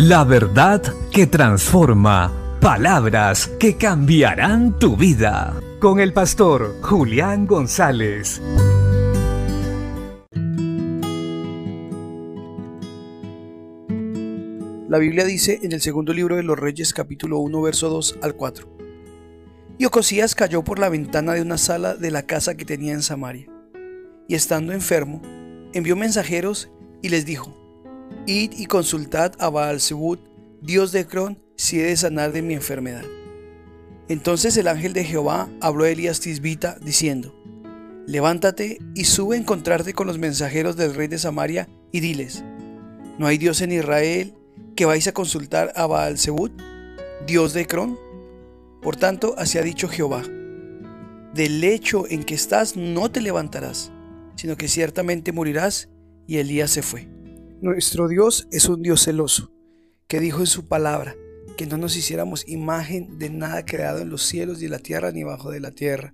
La verdad que transforma. Palabras que cambiarán tu vida. Con el pastor Julián González. La Biblia dice en el segundo libro de los Reyes capítulo 1 verso 2 al 4. Y Ocosías cayó por la ventana de una sala de la casa que tenía en Samaria. Y estando enfermo, envió mensajeros y les dijo, Id y consultad a baal dios de Cron, si he de sanar de mi enfermedad. Entonces el ángel de Jehová habló a Elías Tisbita, diciendo, Levántate y sube a encontrarte con los mensajeros del rey de Samaria y diles, ¿no hay Dios en Israel que vais a consultar a baal dios de Cron? Por tanto, así ha dicho Jehová, del lecho en que estás no te levantarás, sino que ciertamente morirás. Y Elías se fue. Nuestro Dios es un Dios celoso, que dijo en su palabra que no nos hiciéramos imagen de nada creado en los cielos y en la tierra ni bajo de la tierra,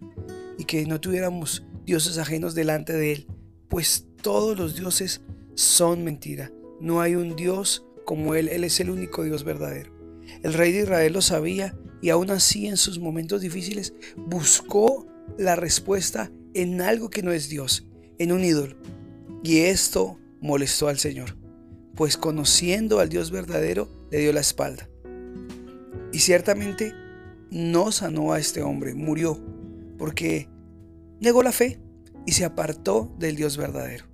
y que no tuviéramos dioses ajenos delante de Él, pues todos los dioses son mentira. No hay un Dios como Él, Él es el único Dios verdadero. El rey de Israel lo sabía y aún así en sus momentos difíciles buscó la respuesta en algo que no es Dios, en un ídolo. Y esto molestó al Señor, pues conociendo al Dios verdadero le dio la espalda. Y ciertamente no sanó a este hombre, murió, porque negó la fe y se apartó del Dios verdadero.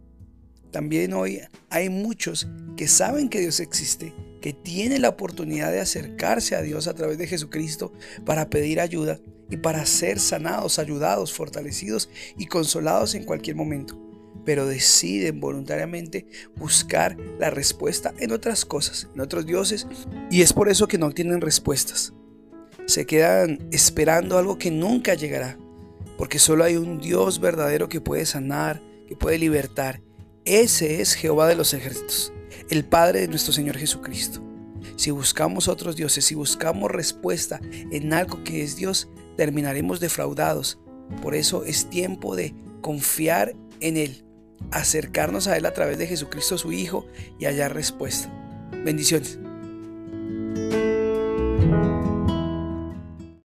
También hoy hay muchos que saben que Dios existe, que tienen la oportunidad de acercarse a Dios a través de Jesucristo para pedir ayuda y para ser sanados, ayudados, fortalecidos y consolados en cualquier momento pero deciden voluntariamente buscar la respuesta en otras cosas, en otros dioses, y es por eso que no tienen respuestas. Se quedan esperando algo que nunca llegará, porque solo hay un Dios verdadero que puede sanar, que puede libertar. Ese es Jehová de los ejércitos, el Padre de nuestro Señor Jesucristo. Si buscamos otros dioses, si buscamos respuesta en algo que es Dios, terminaremos defraudados. Por eso es tiempo de confiar en Él, acercarnos a Él a través de Jesucristo su Hijo y hallar respuesta. Bendiciones.